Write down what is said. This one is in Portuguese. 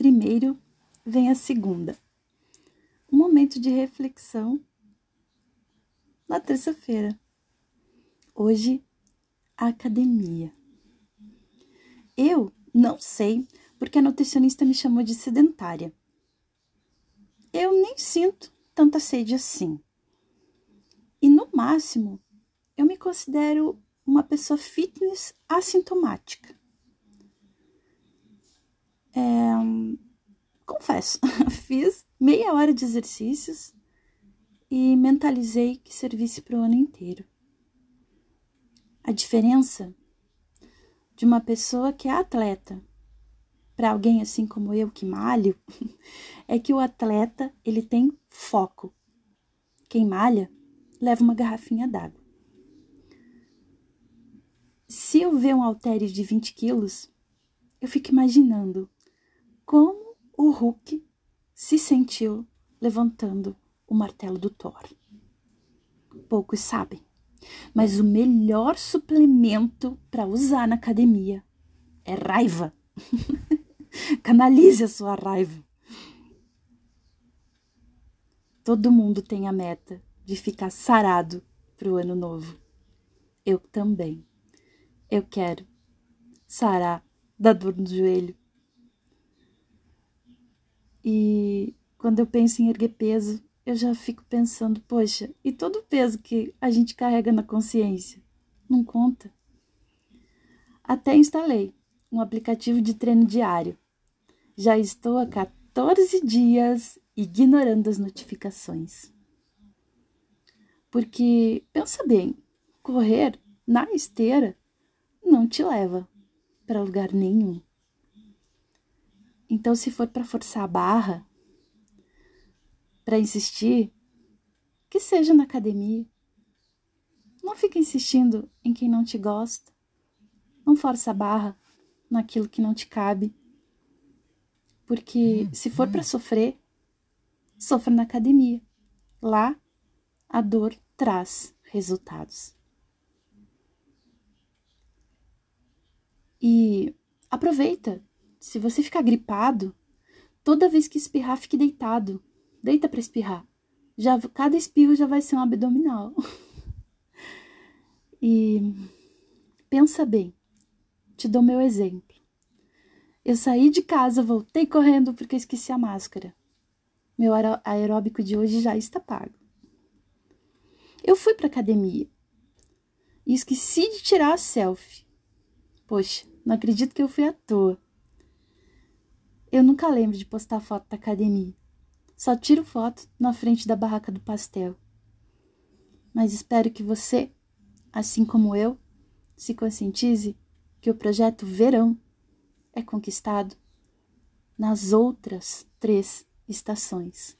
primeiro vem a segunda. Um momento de reflexão na terça-feira. Hoje, a academia. Eu não sei porque a nutricionista me chamou de sedentária. Eu nem sinto tanta sede assim. E no máximo, eu me considero uma pessoa fitness assintomática. É, confesso, fiz meia hora de exercícios e mentalizei que servisse para o ano inteiro. A diferença de uma pessoa que é atleta para alguém assim como eu que malho é que o atleta ele tem foco. Quem malha leva uma garrafinha d'água. Se eu ver um halter de 20 quilos, eu fico imaginando como o Hulk se sentiu levantando o martelo do Thor. Poucos sabem, mas o melhor suplemento para usar na academia é raiva. Canalize a sua raiva. Todo mundo tem a meta de ficar sarado para o ano novo. Eu também. Eu quero sarar da dor no joelho, e quando eu penso em erguer peso, eu já fico pensando, poxa, e todo o peso que a gente carrega na consciência? Não conta. Até instalei um aplicativo de treino diário. Já estou há 14 dias ignorando as notificações. Porque, pensa bem, correr na esteira não te leva para lugar nenhum. Então, se for para forçar a barra, para insistir, que seja na academia. Não fica insistindo em quem não te gosta. Não força a barra naquilo que não te cabe. Porque se for para sofrer, sofra na academia. Lá, a dor traz resultados. E aproveita se você ficar gripado, toda vez que espirrar, fique deitado. Deita para espirrar. Já, cada espirro já vai ser um abdominal. e pensa bem. Te dou meu exemplo. Eu saí de casa, voltei correndo porque esqueci a máscara. Meu aeróbico de hoje já está pago. Eu fui para academia e esqueci de tirar a selfie. Poxa, não acredito que eu fui à toa. Eu nunca lembro de postar foto da academia. Só tiro foto na frente da barraca do pastel. Mas espero que você, assim como eu, se conscientize que o projeto Verão é conquistado nas outras três estações.